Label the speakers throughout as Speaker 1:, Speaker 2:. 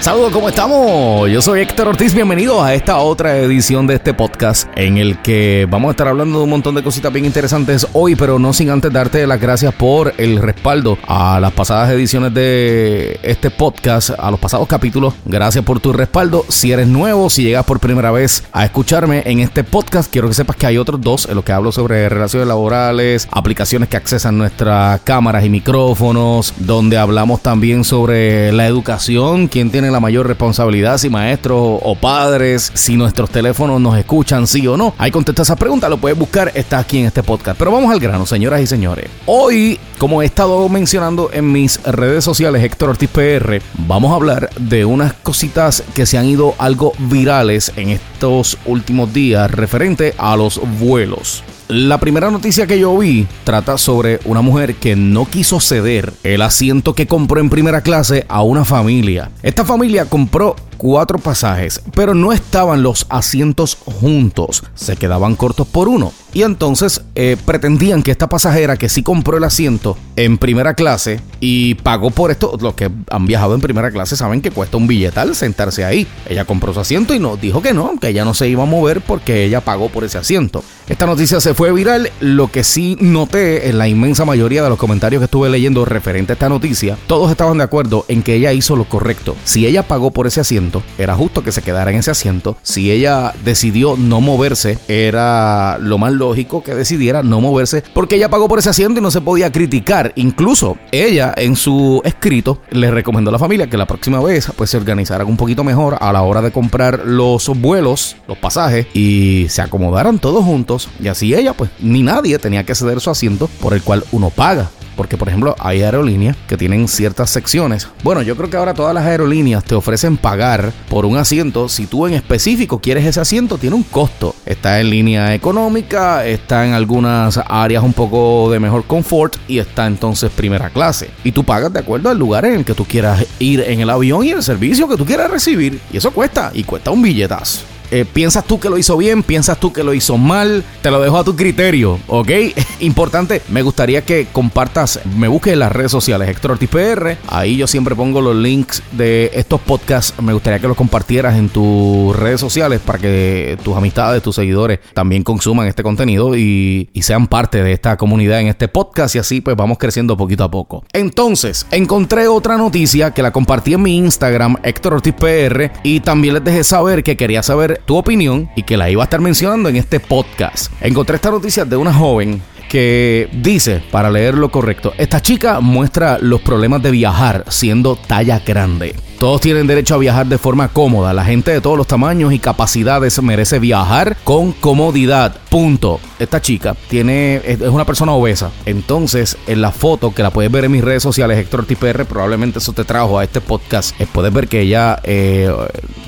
Speaker 1: Saludos, ¿cómo estamos? Yo soy Héctor Ortiz, bienvenidos a esta otra edición de este podcast en el que vamos a estar hablando de un montón de cositas bien interesantes hoy, pero no sin antes darte las gracias por el respaldo a las pasadas ediciones de este podcast, a los pasados capítulos. Gracias por tu respaldo. Si eres nuevo, si llegas por primera vez a escucharme en este podcast, quiero que sepas que hay otros dos en los que hablo sobre relaciones laborales, aplicaciones que accesan nuestras cámaras y micrófonos, donde hablamos también sobre la educación, quién tiene la mayor responsabilidad, si maestros o padres, si nuestros teléfonos nos escuchan, sí o no. Ahí contesta esa pregunta, lo puedes buscar, está aquí en este podcast. Pero vamos al grano, señoras y señores. Hoy, como he estado mencionando en mis redes sociales, Héctor Ortiz PR, vamos a hablar de unas cositas que se han ido algo virales en estos últimos días referente a los vuelos. La primera noticia que yo vi trata sobre una mujer que no quiso ceder el asiento que compró en primera clase a una familia. Esta familia compró cuatro pasajes, pero no estaban los asientos juntos, se quedaban cortos por uno. Y entonces eh, pretendían que esta pasajera que sí compró el asiento en primera clase y pagó por esto, los que han viajado en primera clase saben que cuesta un billetal sentarse ahí. Ella compró su asiento y nos dijo que no, que ella no se iba a mover porque ella pagó por ese asiento. Esta noticia se fue viral, lo que sí noté en la inmensa mayoría de los comentarios que estuve leyendo referente a esta noticia, todos estaban de acuerdo en que ella hizo lo correcto. Si ella pagó por ese asiento, era justo que se quedara en ese asiento. Si ella decidió no moverse, era lo más lógico que decidiera no moverse porque ella pagó por ese asiento y no se podía criticar. Incluso ella en su escrito le recomendó a la familia que la próxima vez pues se organizaran un poquito mejor a la hora de comprar los vuelos, los pasajes y se acomodaran todos juntos y así ella pues ni nadie tenía que ceder su asiento por el cual uno paga. Porque, por ejemplo, hay aerolíneas que tienen ciertas secciones. Bueno, yo creo que ahora todas las aerolíneas te ofrecen pagar por un asiento. Si tú en específico quieres ese asiento, tiene un costo. Está en línea económica, está en algunas áreas un poco de mejor confort y está entonces primera clase. Y tú pagas de acuerdo al lugar en el que tú quieras ir en el avión y el servicio que tú quieras recibir. Y eso cuesta, y cuesta un billetazo. Eh, ¿Piensas tú que lo hizo bien? ¿Piensas tú que lo hizo mal? Te lo dejo a tu criterio, ¿ok? Importante, me gustaría que compartas, me busques en las redes sociales, Héctor Ortiz PR. Ahí yo siempre pongo los links de estos podcasts. Me gustaría que los compartieras en tus redes sociales para que tus amistades, tus seguidores también consuman este contenido y, y sean parte de esta comunidad en este podcast y así pues vamos creciendo poquito a poco. Entonces, encontré otra noticia que la compartí en mi Instagram, Héctor Ortiz PR, y también les dejé saber que quería saber tu opinión y que la iba a estar mencionando en este podcast. Encontré esta noticia de una joven que dice, para leer lo correcto, esta chica muestra los problemas de viajar siendo talla grande. Todos tienen derecho a viajar de forma cómoda. La gente de todos los tamaños y capacidades merece viajar con comodidad. Punto. Esta chica tiene es una persona obesa. Entonces, en la foto que la puedes ver en mis redes sociales, Héctor TPR, probablemente eso te trajo a este podcast. Eh, puedes ver que ella eh,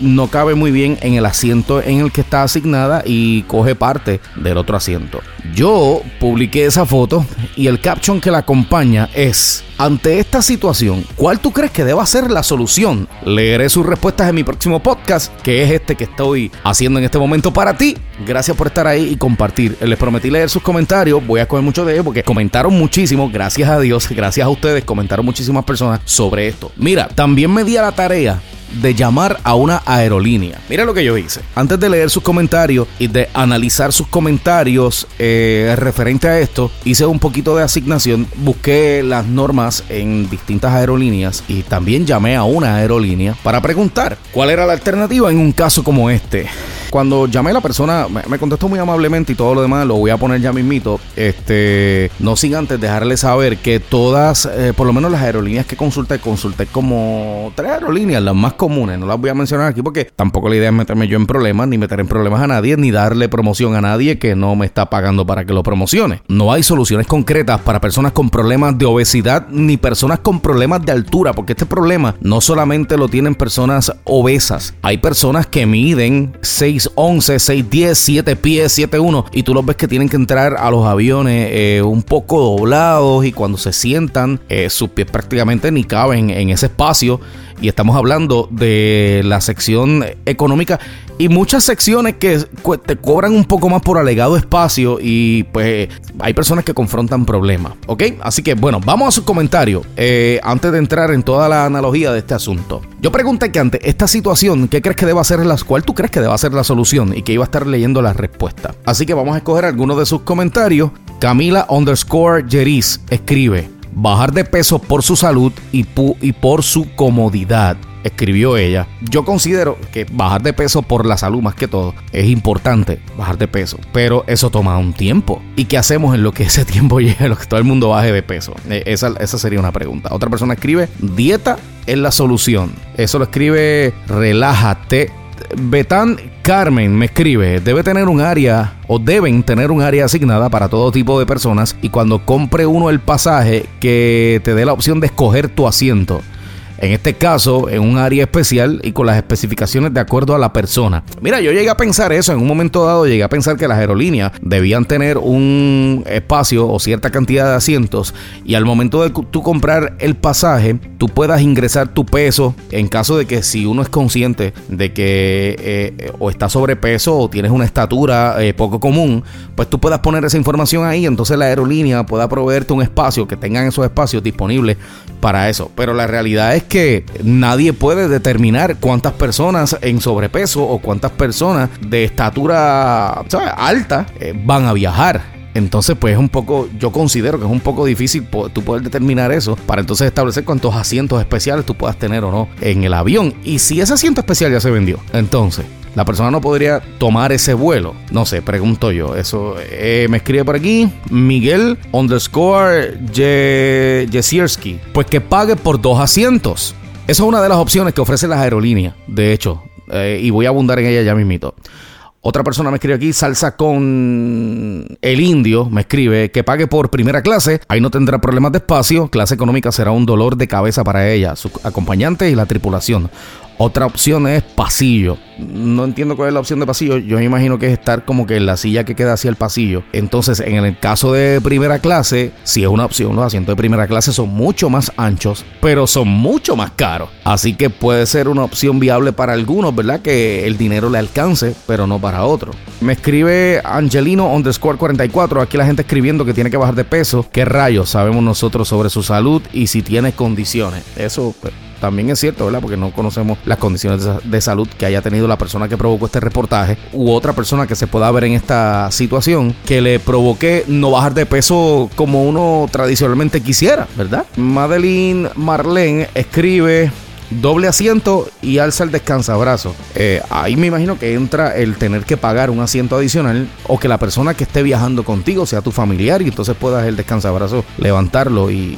Speaker 1: no cabe muy bien en el asiento en el que está asignada y coge parte del otro asiento. Yo publiqué esa foto y el caption que la acompaña es ante esta situación, ¿cuál tú crees que deba ser la solución? Leeré sus respuestas en mi próximo podcast, que es este que estoy haciendo en este momento para ti. Gracias por estar ahí y compartir. Les prometí leer sus comentarios, voy a coger muchos de ellos porque comentaron muchísimo, gracias a Dios, gracias a ustedes, comentaron muchísimas personas sobre esto. Mira, también me di a la tarea de llamar a una aerolínea. Mira lo que yo hice. Antes de leer sus comentarios y de analizar sus comentarios referente a esto, hice un poquito de asignación, busqué las normas en distintas aerolíneas y también llamé a una aerolínea para preguntar cuál era la alternativa en un caso como este. Cuando llamé a la persona, me, contestó muy amablemente y todo lo demás lo voy a poner ya mismito. Este, no sin antes dejarle saber que todas, eh, por lo menos las aerolíneas que consulté, consulté como tres aerolíneas, las más comunes. No las voy a mencionar aquí porque tampoco la idea es meterme yo en problemas, ni meter en problemas a nadie, ni darle promoción a nadie que no me está pagando para que lo promocione. No hay soluciones concretas para personas con problemas de obesidad ni personas con problemas de altura, porque este problema no solamente lo tienen personas obesas, hay personas que miden 6 6'11, 6'10, 7 pies, 7'1 y tú los ves que tienen que entrar a los aviones eh, un poco doblados y cuando se sientan eh, sus pies prácticamente ni caben en ese espacio y estamos hablando de la sección económica y muchas secciones que te cobran un poco más por alegado espacio y pues hay personas que confrontan problemas, ¿ok? Así que bueno, vamos a su comentario eh, antes de entrar en toda la analogía de este asunto. Yo pregunté que ante esta situación, ¿qué crees que deba ser la cuál tú crees que deba ser la solución? Y que iba a estar leyendo la respuesta. Así que vamos a escoger algunos de sus comentarios. Camila underscore Jeris escribe: bajar de peso por su salud y, y por su comodidad escribió ella, yo considero que bajar de peso por la salud más que todo es importante, bajar de peso, pero eso toma un tiempo. ¿Y qué hacemos en lo que ese tiempo llegue, lo que todo el mundo baje de peso? E, esa, esa sería una pregunta. Otra persona escribe, dieta es la solución. Eso lo escribe, relájate. Betán Carmen me escribe, debe tener un área o deben tener un área asignada para todo tipo de personas y cuando compre uno el pasaje que te dé la opción de escoger tu asiento en este caso en un área especial y con las especificaciones de acuerdo a la persona. Mira, yo llegué a pensar eso, en un momento dado llegué a pensar que las aerolíneas debían tener un espacio o cierta cantidad de asientos y al momento de tú comprar el pasaje, tú puedas ingresar tu peso en caso de que si uno es consciente de que eh, o está sobrepeso o tienes una estatura eh, poco común, pues tú puedas poner esa información ahí, entonces la aerolínea pueda proveerte un espacio, que tengan esos espacios disponibles para eso. Pero la realidad es que nadie puede determinar cuántas personas en sobrepeso o cuántas personas de estatura alta eh, van a viajar. Entonces, pues es un poco, yo considero que es un poco difícil tú poder determinar eso para entonces establecer cuántos asientos especiales tú puedas tener o no en el avión. Y si ese asiento especial ya se vendió, entonces la persona no podría tomar ese vuelo. No sé, pregunto yo. Eso eh, me escribe por aquí. Miguel underscore Jesierski. Pues que pague por dos asientos. Esa es una de las opciones que ofrecen las aerolíneas. De hecho, eh, y voy a abundar en ella ya mismito. Otra persona me escribe aquí, salsa con el indio, me escribe que pague por primera clase, ahí no tendrá problemas de espacio, clase económica será un dolor de cabeza para ella, su acompañante y la tripulación. Otra opción es pasillo. No entiendo cuál es la opción de pasillo. Yo me imagino que es estar como que en la silla que queda hacia el pasillo. Entonces, en el caso de primera clase, si es una opción, los asientos de primera clase son mucho más anchos, pero son mucho más caros. Así que puede ser una opción viable para algunos, ¿verdad? Que el dinero le alcance, pero no para otros. Me escribe Angelino underscore 44. Aquí la gente escribiendo que tiene que bajar de peso. ¿Qué rayos sabemos nosotros sobre su salud y si tiene condiciones? Eso pues, también es cierto, ¿verdad? Porque no conocemos las condiciones de salud que haya tenido la persona que provocó este reportaje u otra persona que se pueda ver en esta situación que le provoque no bajar de peso como uno tradicionalmente quisiera, ¿verdad? Madeline Marlene escribe doble asiento y alza el descansabrazo. Eh, ahí me imagino que entra el tener que pagar un asiento adicional o que la persona que esté viajando contigo sea tu familiar y entonces puedas el descansabrazo levantarlo y,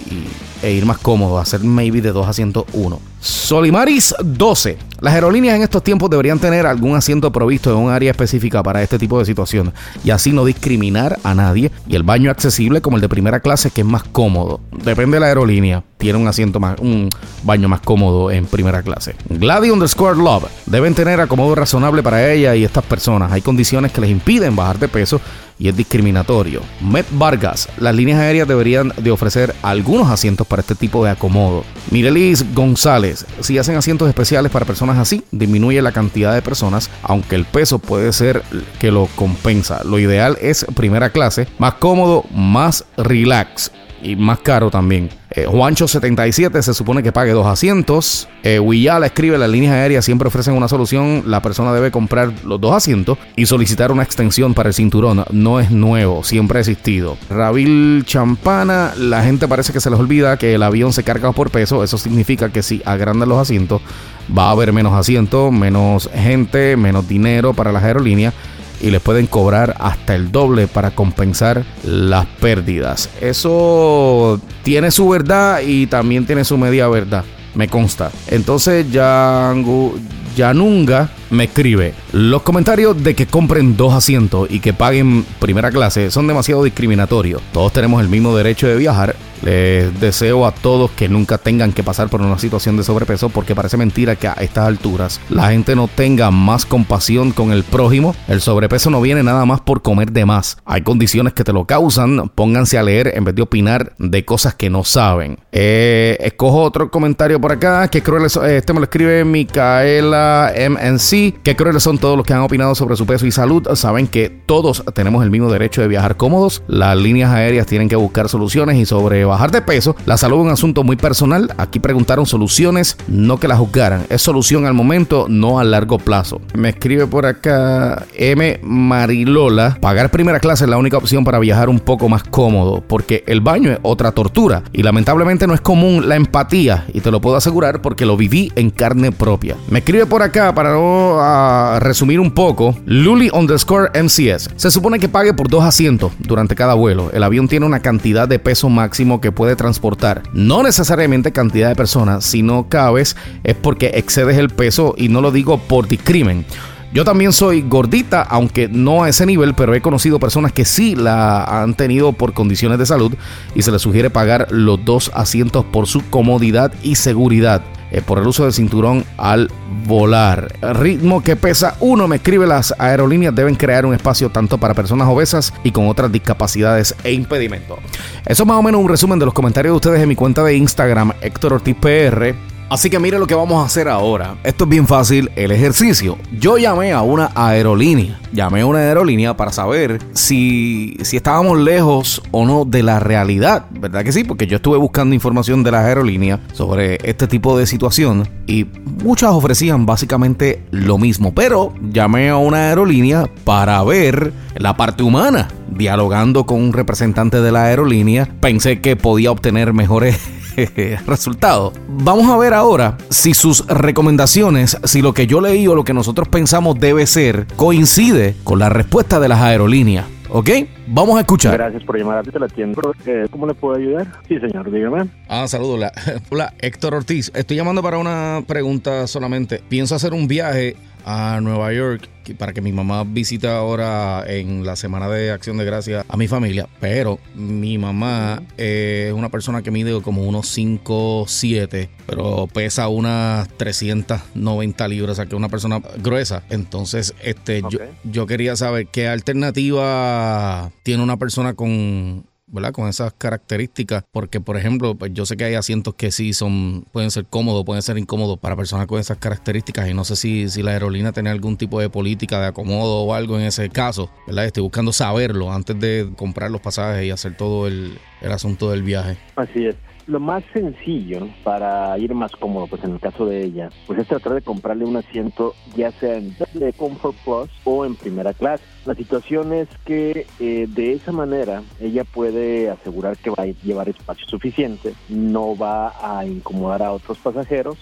Speaker 1: e ir más cómodo, hacer maybe de dos asientos uno. Solimaris 12. Las aerolíneas en estos tiempos deberían tener algún asiento provisto en un área específica para este tipo de situación y así no discriminar a nadie y el baño accesible como el de primera clase que es más cómodo. Depende de la aerolínea, tiene un asiento más, un baño más cómodo en primera clase. Gladys underscore Love deben tener acomodo razonable para ella y estas personas. Hay condiciones que les impiden bajar de peso y es discriminatorio. Met Vargas, las líneas aéreas deberían de ofrecer algunos asientos para este tipo de acomodo. Mirelis González, si hacen asientos especiales para personas así, disminuye la cantidad de personas, aunque el peso puede ser que lo compensa. Lo ideal es primera clase, más cómodo, más relax y más caro también. Eh, Juancho77 se supone que pague dos asientos. Eh, Wiyala escribe: las líneas aéreas siempre ofrecen una solución. La persona debe comprar los dos asientos y solicitar una extensión para el cinturón. No es nuevo, siempre ha existido. Rabil Champana: la gente parece que se les olvida que el avión se carga por peso. Eso significa que si agrandan los asientos, va a haber menos asientos, menos gente, menos dinero para las aerolíneas y les pueden cobrar hasta el doble para compensar las pérdidas. Eso tiene su verdad y también tiene su media verdad, me consta. Entonces, Yangu, Yanunga me escribe, los comentarios de que compren dos asientos y que paguen primera clase son demasiado discriminatorios. Todos tenemos el mismo derecho de viajar les deseo a todos que nunca tengan que pasar por una situación de sobrepeso porque parece mentira que a estas alturas la gente no tenga más compasión con el prójimo. El sobrepeso no viene nada más por comer de más. Hay condiciones que te lo causan. Pónganse a leer en vez de opinar de cosas que no saben. Eh, escojo otro comentario por acá. Que crueles, eh, este me lo escribe Micaela MNC. Que crueles son todos los que han opinado sobre su peso y salud. Saben que todos tenemos el mismo derecho de viajar cómodos. Las líneas aéreas tienen que buscar soluciones y sobre bajar de peso, la salud es un asunto muy personal. Aquí preguntaron soluciones, no que la juzgaran. Es solución al momento, no a largo plazo. Me escribe por acá M. Marilola. Pagar primera clase es la única opción para viajar un poco más cómodo, porque el baño es otra tortura. Y lamentablemente no es común la empatía, y te lo puedo asegurar porque lo viví en carne propia. Me escribe por acá para no ah, resumir un poco. Luli underscore MCS. Se supone que pague por dos asientos durante cada vuelo. El avión tiene una cantidad de peso máximo que puede transportar. No necesariamente cantidad de personas. Si no cabes es porque excedes el peso y no lo digo por discrimen. Yo también soy gordita, aunque no a ese nivel, pero he conocido personas que sí la han tenido por condiciones de salud y se les sugiere pagar los dos asientos por su comodidad y seguridad. Eh, por el uso del cinturón al volar. Ritmo que pesa uno, me escribe, las aerolíneas deben crear un espacio tanto para personas obesas y con otras discapacidades e impedimentos. Eso es más o menos un resumen de los comentarios de ustedes en mi cuenta de Instagram, Héctor Ortiz PR. Así que mire lo que vamos a hacer ahora. Esto es bien fácil, el ejercicio. Yo llamé a una aerolínea. Llamé a una aerolínea para saber si, si estábamos lejos o no de la realidad. ¿Verdad que sí? Porque yo estuve buscando información de las aerolíneas sobre este tipo de situación y muchas ofrecían básicamente lo mismo. Pero llamé a una aerolínea para ver la parte humana. Dialogando con un representante de la aerolínea, pensé que podía obtener mejores resultado. Vamos a ver ahora si sus recomendaciones, si lo que yo leí o lo que nosotros pensamos debe ser, coincide con la respuesta de las aerolíneas. ¿Ok? Vamos a escuchar.
Speaker 2: Gracias por llamar a la tienda. Eh, ¿Cómo le puedo ayudar? Sí, señor, dígame.
Speaker 1: Ah, saludos. Hola, Héctor Ortiz. Estoy llamando para una pregunta solamente. Pienso hacer un viaje a Nueva York para que mi mamá visite ahora en la semana de Acción de Gracia a mi familia, pero mi mamá es una persona que mide como unos 5, 7, pero pesa unas 390 libras, o sea que es una persona gruesa. Entonces, este, yo, yo quería saber qué alternativa tiene una persona con ¿verdad? Con esas características, porque por ejemplo, pues yo sé que hay asientos que sí son, pueden ser cómodos, pueden ser incómodos para personas con esas características y no sé si, si la aerolínea tiene algún tipo de política de acomodo o algo en ese caso, ¿verdad? Estoy buscando saberlo antes de comprar los pasajes y hacer todo el, el asunto del viaje.
Speaker 2: Así es. Lo más sencillo para ir más cómodo, pues en el caso de ella, pues es tratar de comprarle un asiento ya sea en de Comfort Plus o en primera clase. La situación es que eh, de esa manera ella puede asegurar que va a llevar espacio suficiente, no va a incomodar a otros pasajeros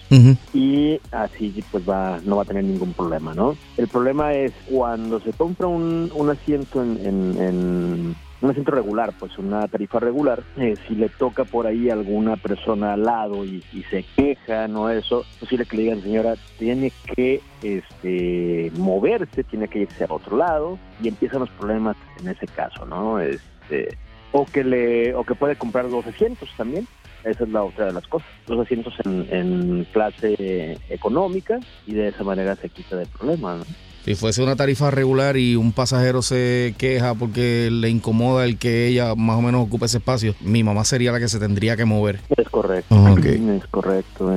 Speaker 2: y así pues va no va a tener ningún problema, ¿no? El problema es cuando se compra un, un asiento en, en un asiento regular, pues una tarifa regular, eh, si le toca por ahí alguna persona al lado y, se queja, no eso, es posible que le digan, señora, tiene que este, moverse, tiene que irse a otro lado y empiezan los problemas en ese caso, ¿no? Este, o que le, o que puede comprar dos asientos también. Esa es la otra de las cosas. Dos asientos en, en clase económica y de esa manera se quita del problema. ¿no?
Speaker 1: Si fuese una tarifa regular y un pasajero se queja porque le incomoda el que ella más o menos ocupe ese espacio, mi mamá sería la que se tendría que mover.
Speaker 2: Es correcto. Es correcto.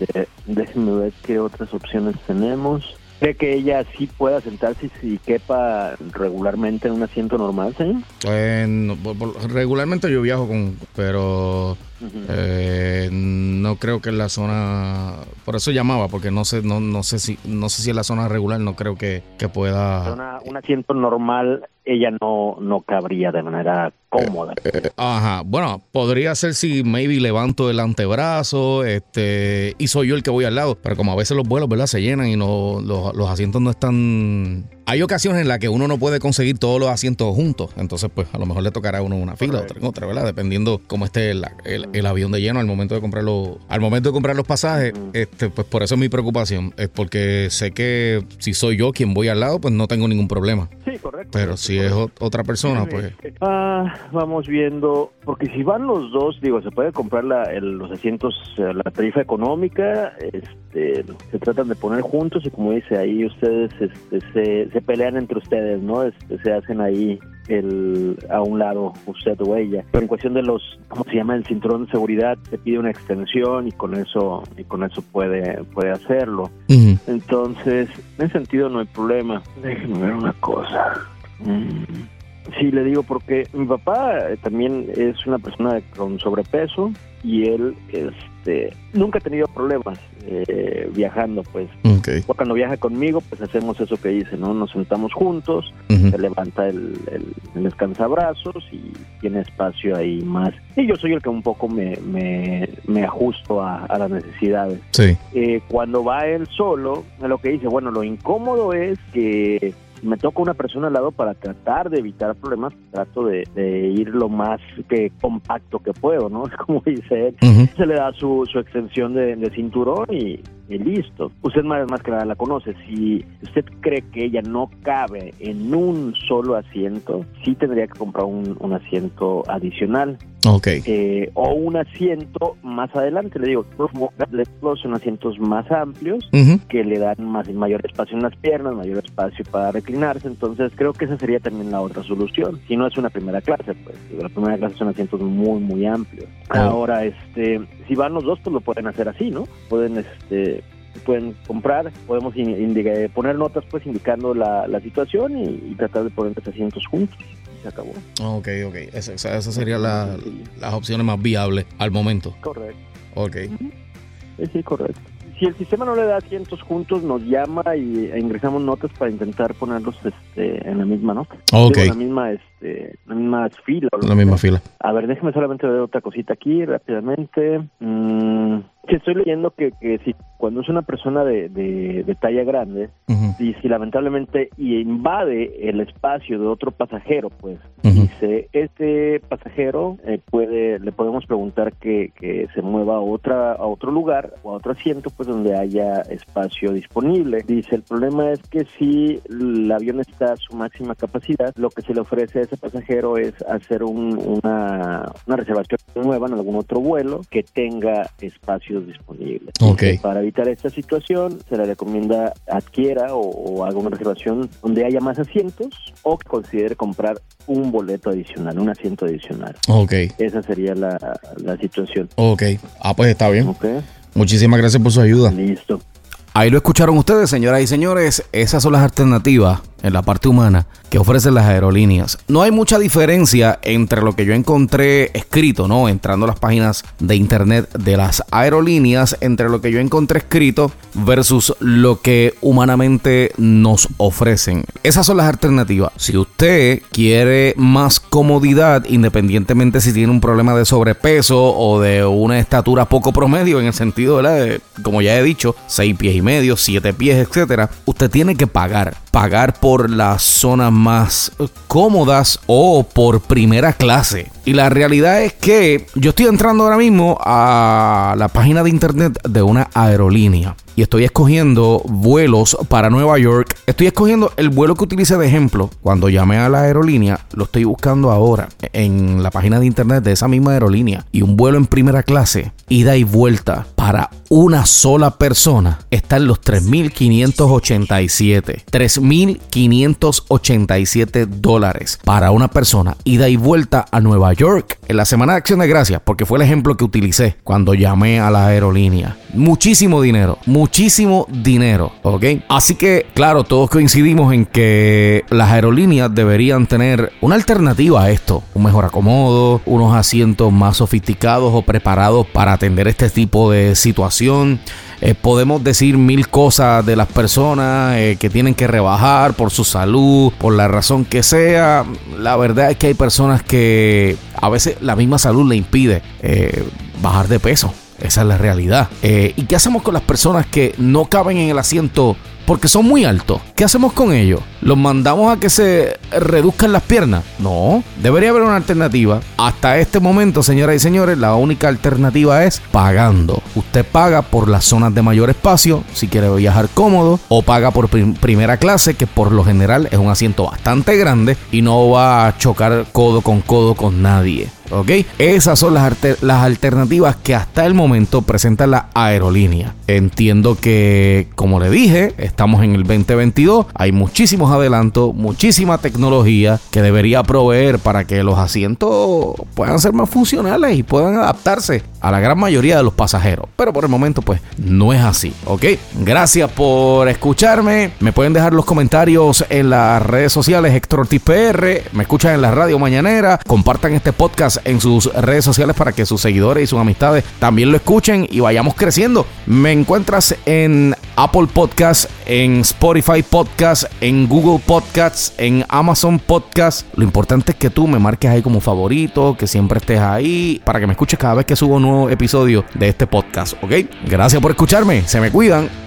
Speaker 2: Este, déjenme ver qué otras opciones tenemos. ¿Cree que ella sí pueda sentarse y quepa regularmente en un asiento normal, señor?
Speaker 1: regularmente yo viajo con, pero eh, no creo que en la zona, por eso llamaba, porque no sé, no, no sé si, no sé si en la zona regular no creo que, que pueda.
Speaker 2: un asiento normal ella no, no cabría de manera cómoda.
Speaker 1: Eh, eh, ajá, bueno, podría ser si maybe levanto el antebrazo, este, y soy yo el que voy al lado, pero como a veces los vuelos, ¿verdad? Se llenan y no, los, los asientos no están hay ocasiones en las que uno no puede conseguir todos los asientos juntos, entonces pues a lo mejor le tocará a uno una fila, otra en otra, ¿verdad? Dependiendo cómo esté el, el, avión de lleno al momento de comprar los, al momento de comprar los pasajes, este, pues por eso es mi preocupación, es porque sé que si soy yo quien voy al lado, pues no tengo ningún problema.
Speaker 2: Correcto.
Speaker 1: Pero si es otra persona, pues...
Speaker 2: Ah, vamos viendo, porque si van los dos, digo, se puede comprar la, los asientos, eh, la tarifa económica, este, se tratan de poner juntos y como dice ahí ustedes este, se se pelean entre ustedes, ¿no? Este, se hacen ahí el a un lado usted o ella. Pero en cuestión de los, ¿cómo se llama? El cinturón de seguridad, te pide una extensión y con eso y con eso puede puede hacerlo. Entonces, en ese sentido no hay problema. Déjenme ver una cosa. Mm. Sí, le digo porque mi papá eh, también es una persona con sobrepeso y él este, nunca ha tenido problemas eh, viajando, pues. Cuando viaja conmigo, pues hacemos eso que dice, ¿no? Nos sentamos juntos, se levanta el, el, descansabrazos y tiene espacio ahí más. Y yo soy el que un poco me, me, ajusto a, las necesidades.
Speaker 1: Sí.
Speaker 2: Eh, cuando va él solo, lo que dice, bueno, lo incómodo es que me toca una persona al lado para tratar de evitar problemas, trato de, ir lo más que compacto que puedo, ¿no? Como dice él, se le da su, su extensión de, de cinturón y, y listo. Usted más, más que nada la conoce. Si usted cree que ella no cabe en un solo asiento, sí tendría que comprar un, asiento adicional.
Speaker 1: Ok.
Speaker 2: Eh, o un asiento más adelante, le digo, son asientos más amplios que le dan más mayor espacio en las piernas, mayor espacio para reclinarse. Entonces creo que esa sería también la otra solución. Si no es una primera clase, pues la primera clase son asientos muy, muy amplios. Oh. Ahora, este, si van los dos, pues lo pueden hacer así, ¿no? Pueden, este, pueden comprar, podemos poner notas pues indicando la, situación y, tratar de poner los asientos juntos. Se acabó.
Speaker 1: Ok, ok. Esas esa serían la, las opciones más viables al momento.
Speaker 2: Correcto.
Speaker 1: Ok.
Speaker 2: Sí, correcto si el sistema no le da asientos juntos, nos llama y e ingresamos notas para intentar ponerlos este, en la misma nota.
Speaker 1: Ok. En
Speaker 2: la misma, este, la misma fila.
Speaker 1: La misma fila.
Speaker 2: A ver, déjeme solamente ver otra cosita aquí rápidamente. Mm, estoy leyendo que, que si cuando es una persona de, de, talla grande y si lamentablemente invade el espacio de otro pasajero, pues dice, este pasajero eh, puede, le podemos preguntar que, que, se mueva a otra a otro lugar o a otro asiento, pues donde haya espacio disponible. Dice, el problema es que si el avión está a su máxima capacidad, lo que se le ofrece a ese pasajero es hacer un, una, una reservación nueva en algún otro vuelo que tenga espacio disponible Para evitar esta situación, se le recomienda adquiera o, haga una reservación donde haya más asientos o que considere comprar un boleto adicional, un asiento adicional.
Speaker 1: Ok.
Speaker 2: Esa sería la, la situación.
Speaker 1: Ok. Ah, pues está bien. Muchísimas gracias por su ayuda.
Speaker 2: Listo.
Speaker 1: Ahí lo escucharon ustedes, señoras y señores. Esas son las alternativas en la parte humana que ofrecen las aerolíneas. No hay mucha diferencia entre lo que yo encontré escrito, ¿no? Entrando a las páginas de internet de las aerolíneas, entre lo que yo encontré escrito versus lo que humanamente nos ofrecen. Esas son las alternativas. Si usted quiere más comodidad, independientemente si tiene un problema de sobrepeso o de una estatura poco promedio, en el sentido de, como ya he dicho, 6 pies y medio, 7 pies, etcétera, usted tiene que pagar. Pagar por las zonas más cómodas o por primera clase. Y la realidad es que yo estoy entrando ahora mismo a la página de internet de una aerolínea y estoy escogiendo vuelos para Nueva York. Estoy escogiendo el vuelo que utilicé de ejemplo cuando llamé a la aerolínea. Lo estoy buscando ahora en la página de internet de esa misma aerolínea. Y un vuelo en primera clase, ida y vuelta para una sola persona está en los 3.587. 3.587 dólares para una persona, ida y vuelta a Nueva York en la Semana de Acción de Gracias, porque fue el ejemplo que utilicé cuando llamé a la aerolínea. Muchísimo dinero, muchísimo dinero, ¿ok? Así que, claro, todos coincidimos en que las aerolíneas deberían tener una alternativa a esto, un mejor acomodo, unos asientos más sofisticados o preparados para atender este tipo de situación. Eh, podemos decir mil cosas de las personas eh, que tienen que rebajar por su salud, por la razón que sea. La verdad es que hay personas que a veces la misma salud le impide eh, bajar de peso. Esa es la realidad. Eh, ¿Y qué hacemos con las personas que no caben en el asiento porque son muy altos? ¿Qué hacemos con ellos? ¿Los mandamos a que se reduzcan las piernas? No, debería haber una alternativa. Hasta este momento, señoras y señores, la única alternativa es pagando. Usted paga por las zonas de mayor espacio, si quiere viajar cómodo, o paga por primera clase, que por lo general es un asiento bastante grande y no va a chocar codo con codo con nadie. ¿Ok? Esas son las, las alternativas que hasta el momento presenta la aerolínea. Entiendo que, como le dije, estamos en el 2022, hay muchísimos adelantos, muchísima tecnología que debería proveer para que los asientos puedan ser más funcionales y puedan adaptarse a la gran mayoría de los pasajeros. Pero por el momento, pues no es así, ¿ok? Gracias por escucharme. Me pueden dejar los comentarios en las redes sociales Héctor Ortiz PR. Me escuchan en la radio mañanera. Compartan este podcast en sus redes sociales para que sus seguidores y sus amistades también lo escuchen y vayamos creciendo. Me encuentras en Apple Podcasts, en Spotify Podcasts, en Google Podcasts, en Amazon Podcasts. Lo importante es que tú me marques ahí como favorito, que siempre estés ahí para que me escuches cada vez que subo un episodio de este podcast, ¿ok? Gracias por escucharme, se me cuidan.